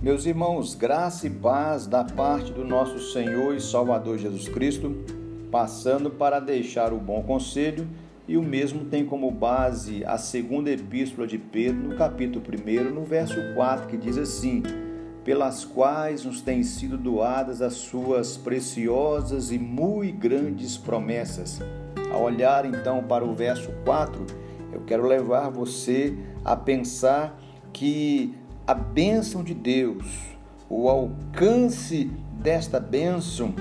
Meus irmãos, graça e paz da parte do nosso Senhor e Salvador Jesus Cristo, passando para deixar o bom conselho, e o mesmo tem como base a segunda epístola de Pedro, no capítulo 1, no verso 4, que diz assim: Pelas quais nos têm sido doadas as suas preciosas e muito grandes promessas. Ao olhar então para o verso 4, eu quero levar você a pensar que a bênção de Deus, o alcance desta bênção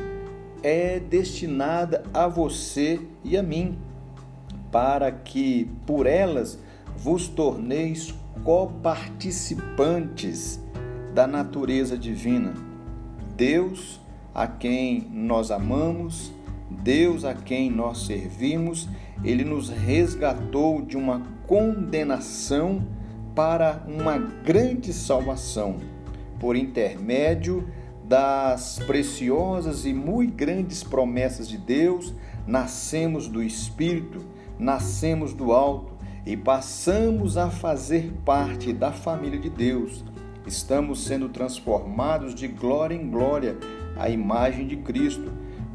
é destinada a você e a mim, para que por elas vos torneis coparticipantes da natureza divina. Deus a quem nós amamos, Deus a quem nós servimos, ele nos resgatou de uma condenação para uma grande salvação, por intermédio das preciosas e muito grandes promessas de Deus, nascemos do Espírito, nascemos do alto e passamos a fazer parte da família de Deus. Estamos sendo transformados de glória em glória à imagem de Cristo.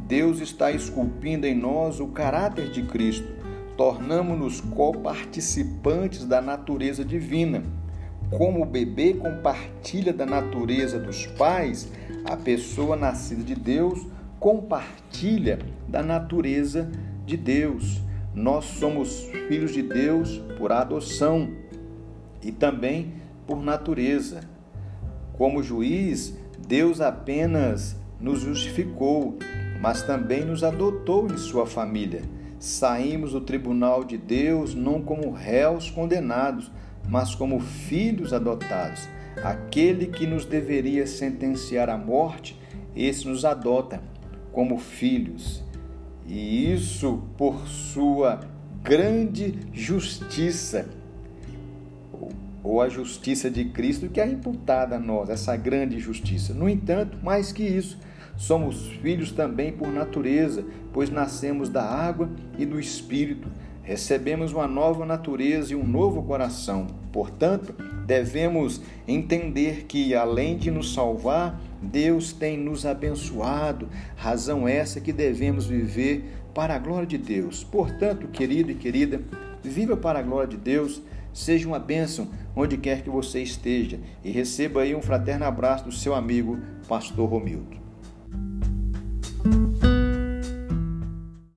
Deus está esculpindo em nós o caráter de Cristo tornamos-nos coparticipantes da natureza divina. Como o bebê compartilha da natureza dos pais, a pessoa nascida de Deus compartilha da natureza de Deus. Nós somos filhos de Deus por adoção e também por natureza. Como juiz, Deus apenas nos justificou, mas também nos adotou em sua família saímos do tribunal de Deus não como réus condenados, mas como filhos adotados. Aquele que nos deveria sentenciar à morte, esse nos adota como filhos. E isso por sua grande justiça, ou a justiça de Cristo que é imputada a nós, essa grande justiça. No entanto, mais que isso, Somos filhos também por natureza, pois nascemos da água e do Espírito. Recebemos uma nova natureza e um novo coração. Portanto, devemos entender que, além de nos salvar, Deus tem nos abençoado, razão essa que devemos viver para a glória de Deus. Portanto, querido e querida, viva para a glória de Deus, seja uma bênção onde quer que você esteja e receba aí um fraterno abraço do seu amigo, Pastor Romildo.